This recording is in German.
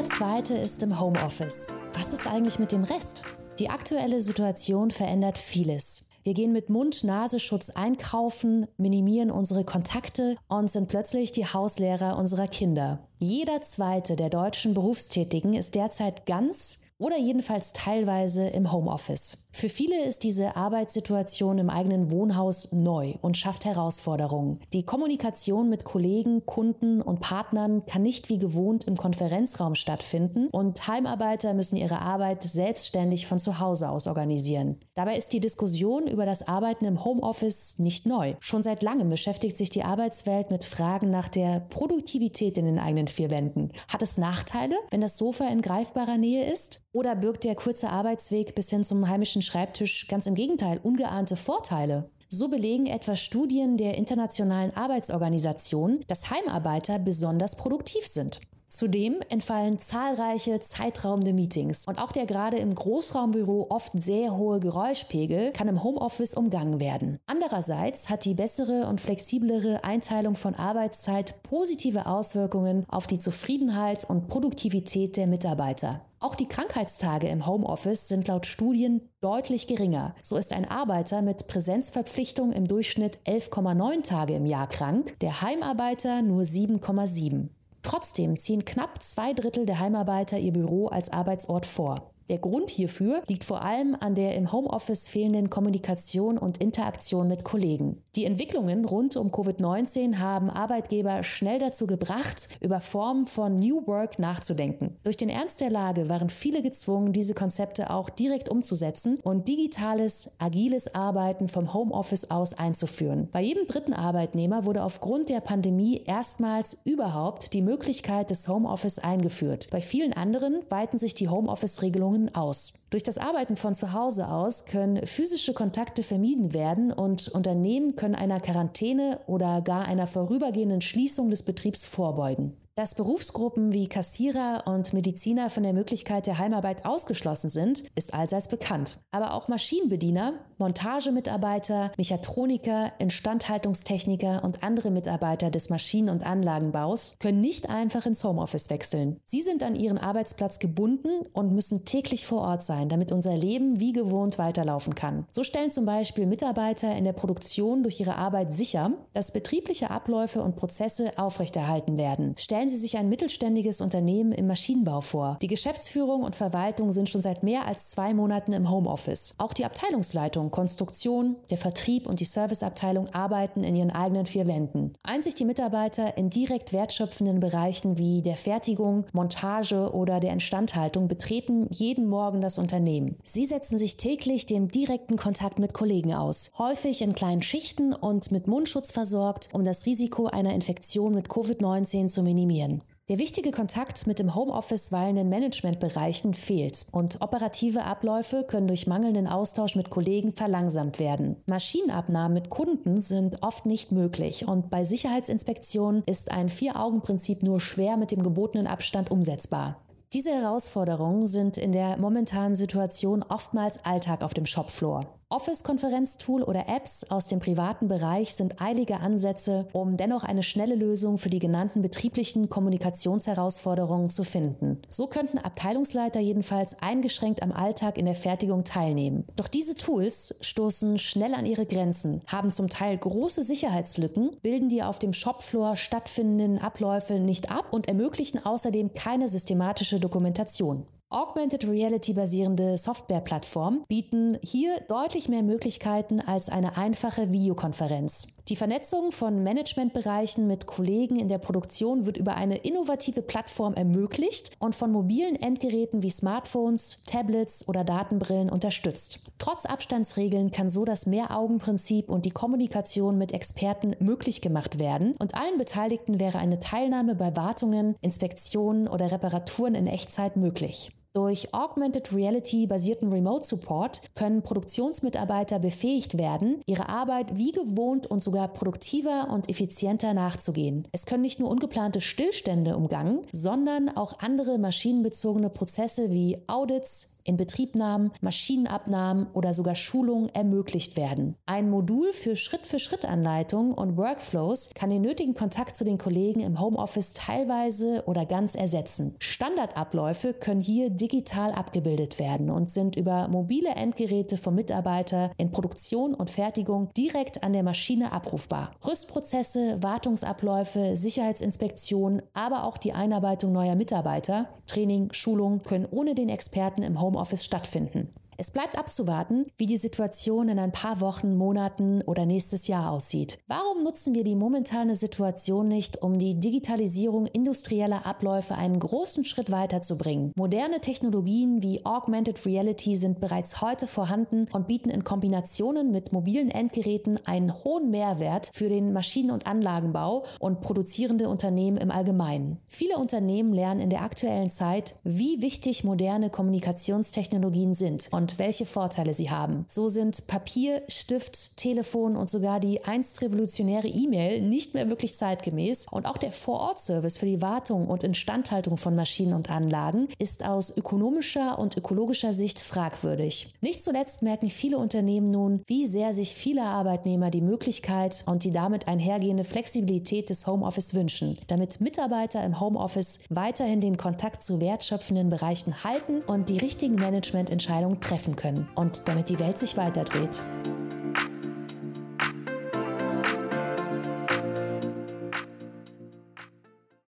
Jeder zweite ist im Homeoffice. Was ist eigentlich mit dem Rest? Die aktuelle Situation verändert vieles. Wir gehen mit Mund-Nasenschutz einkaufen, minimieren unsere Kontakte und sind plötzlich die Hauslehrer unserer Kinder. Jeder zweite der deutschen Berufstätigen ist derzeit ganz oder jedenfalls teilweise im Homeoffice. Für viele ist diese Arbeitssituation im eigenen Wohnhaus neu und schafft Herausforderungen. Die Kommunikation mit Kollegen, Kunden und Partnern kann nicht wie gewohnt im Konferenzraum stattfinden und Heimarbeiter müssen ihre Arbeit selbstständig von zu Hause aus organisieren. Dabei ist die Diskussion über das Arbeiten im Homeoffice nicht neu. Schon seit langem beschäftigt sich die Arbeitswelt mit Fragen nach der Produktivität in den eigenen vier Wänden. Hat es Nachteile, wenn das Sofa in greifbarer Nähe ist? Oder birgt der kurze Arbeitsweg bis hin zum heimischen Schreibtisch ganz im Gegenteil ungeahnte Vorteile? So belegen etwa Studien der Internationalen Arbeitsorganisation, dass Heimarbeiter besonders produktiv sind. Zudem entfallen zahlreiche zeitraubende Meetings und auch der gerade im Großraumbüro oft sehr hohe Geräuschpegel kann im Homeoffice umgangen werden. Andererseits hat die bessere und flexiblere Einteilung von Arbeitszeit positive Auswirkungen auf die Zufriedenheit und Produktivität der Mitarbeiter. Auch die Krankheitstage im Homeoffice sind laut Studien deutlich geringer. So ist ein Arbeiter mit Präsenzverpflichtung im Durchschnitt 11,9 Tage im Jahr krank, der Heimarbeiter nur 7,7. Trotzdem ziehen knapp zwei Drittel der Heimarbeiter ihr Büro als Arbeitsort vor. Der Grund hierfür liegt vor allem an der im Homeoffice fehlenden Kommunikation und Interaktion mit Kollegen. Die Entwicklungen rund um Covid-19 haben Arbeitgeber schnell dazu gebracht, über Formen von New Work nachzudenken. Durch den Ernst der Lage waren viele gezwungen, diese Konzepte auch direkt umzusetzen und digitales, agiles Arbeiten vom Homeoffice aus einzuführen. Bei jedem dritten Arbeitnehmer wurde aufgrund der Pandemie erstmals überhaupt die Möglichkeit des Homeoffice eingeführt. Bei vielen anderen weiten sich die Homeoffice-Regelungen Situationen aus. Durch das Arbeiten von zu Hause aus können physische Kontakte vermieden werden und Unternehmen können einer Quarantäne oder gar einer vorübergehenden Schließung des Betriebs vorbeugen. Dass Berufsgruppen wie Kassierer und Mediziner von der Möglichkeit der Heimarbeit ausgeschlossen sind, ist allseits bekannt. Aber auch Maschinenbediener, Montagemitarbeiter, Mechatroniker, Instandhaltungstechniker und andere Mitarbeiter des Maschinen- und Anlagenbaus können nicht einfach ins Homeoffice wechseln. Sie sind an ihren Arbeitsplatz gebunden und müssen täglich vor Ort sein, damit unser Leben wie gewohnt weiterlaufen kann. So stellen zum Beispiel Mitarbeiter in der Produktion durch ihre Arbeit sicher, dass betriebliche Abläufe und Prozesse aufrechterhalten werden. Stellen Sie sich ein mittelständiges Unternehmen im Maschinenbau vor. Die Geschäftsführung und Verwaltung sind schon seit mehr als zwei Monaten im Homeoffice. Auch die Abteilungsleitung, Konstruktion, der Vertrieb und die Serviceabteilung arbeiten in ihren eigenen vier Wänden. Einzig die Mitarbeiter in direkt wertschöpfenden Bereichen wie der Fertigung, Montage oder der Instandhaltung betreten jeden Morgen das Unternehmen. Sie setzen sich täglich dem direkten Kontakt mit Kollegen aus, häufig in kleinen Schichten und mit Mundschutz versorgt, um das Risiko einer Infektion mit Covid-19 zu minimieren minimieren. Der wichtige Kontakt mit dem Homeoffice weilenden Managementbereichen fehlt und operative Abläufe können durch mangelnden Austausch mit Kollegen verlangsamt werden. Maschinenabnahmen mit Kunden sind oft nicht möglich und bei Sicherheitsinspektionen ist ein Vier-Augen-Prinzip nur schwer mit dem gebotenen Abstand umsetzbar. Diese Herausforderungen sind in der momentanen Situation oftmals Alltag auf dem Shopfloor. Office-Konferenztool oder Apps aus dem privaten Bereich sind eilige Ansätze, um dennoch eine schnelle Lösung für die genannten betrieblichen Kommunikationsherausforderungen zu finden. So könnten Abteilungsleiter jedenfalls eingeschränkt am Alltag in der Fertigung teilnehmen. Doch diese Tools stoßen schnell an ihre Grenzen, haben zum Teil große Sicherheitslücken, bilden die auf dem Shopfloor stattfindenden Abläufe nicht ab und ermöglichen außerdem keine systematische Dokumentation. Augmented Reality basierende Softwareplattformen bieten hier deutlich mehr Möglichkeiten als eine einfache Videokonferenz. Die Vernetzung von Managementbereichen mit Kollegen in der Produktion wird über eine innovative Plattform ermöglicht und von mobilen Endgeräten wie Smartphones, Tablets oder Datenbrillen unterstützt. Trotz Abstandsregeln kann so das Mehraugenprinzip und die Kommunikation mit Experten möglich gemacht werden und allen Beteiligten wäre eine Teilnahme bei Wartungen, Inspektionen oder Reparaturen in Echtzeit möglich. Durch Augmented Reality basierten Remote Support können Produktionsmitarbeiter befähigt werden, ihre Arbeit wie gewohnt und sogar produktiver und effizienter nachzugehen. Es können nicht nur ungeplante Stillstände umgangen, sondern auch andere maschinenbezogene Prozesse wie Audits, Inbetriebnahmen, Maschinenabnahmen oder sogar Schulungen ermöglicht werden. Ein Modul für Schritt-für-Schritt-Anleitungen und Workflows kann den nötigen Kontakt zu den Kollegen im Homeoffice teilweise oder ganz ersetzen. Standardabläufe können hier digital abgebildet werden und sind über mobile Endgeräte vom Mitarbeiter in Produktion und Fertigung direkt an der Maschine abrufbar. Rüstprozesse, Wartungsabläufe, Sicherheitsinspektionen, aber auch die Einarbeitung neuer Mitarbeiter, Training, Schulung können ohne den Experten im Homeoffice stattfinden. Es bleibt abzuwarten, wie die Situation in ein paar Wochen, Monaten oder nächstes Jahr aussieht. Warum nutzen wir die momentane Situation nicht, um die Digitalisierung industrieller Abläufe einen großen Schritt weiterzubringen? Moderne Technologien wie Augmented Reality sind bereits heute vorhanden und bieten in Kombinationen mit mobilen Endgeräten einen hohen Mehrwert für den Maschinen- und Anlagenbau und produzierende Unternehmen im Allgemeinen. Viele Unternehmen lernen in der aktuellen Zeit, wie wichtig moderne Kommunikationstechnologien sind und und welche Vorteile sie haben. So sind Papier, Stift, Telefon und sogar die einst revolutionäre E-Mail nicht mehr wirklich zeitgemäß und auch der Vor-Ort-Service für die Wartung und Instandhaltung von Maschinen und Anlagen ist aus ökonomischer und ökologischer Sicht fragwürdig. Nicht zuletzt merken viele Unternehmen nun, wie sehr sich viele Arbeitnehmer die Möglichkeit und die damit einhergehende Flexibilität des Homeoffice wünschen, damit Mitarbeiter im Homeoffice weiterhin den Kontakt zu wertschöpfenden Bereichen halten und die richtigen Managemententscheidungen treffen können und damit die Welt sich weiterdreht.